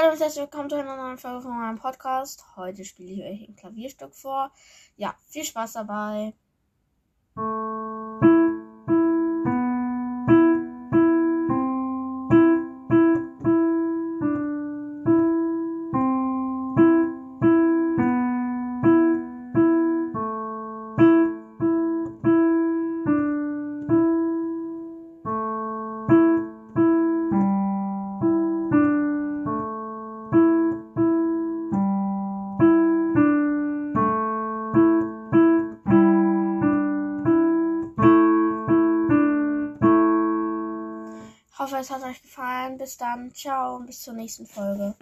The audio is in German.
Hallo und herzlich willkommen zu einer neuen Folge von meinem Podcast. Heute spiele ich euch ein Klavierstück vor. Ja, viel Spaß dabei. Hoffe, es hat euch gefallen. Bis dann. Ciao und bis zur nächsten Folge.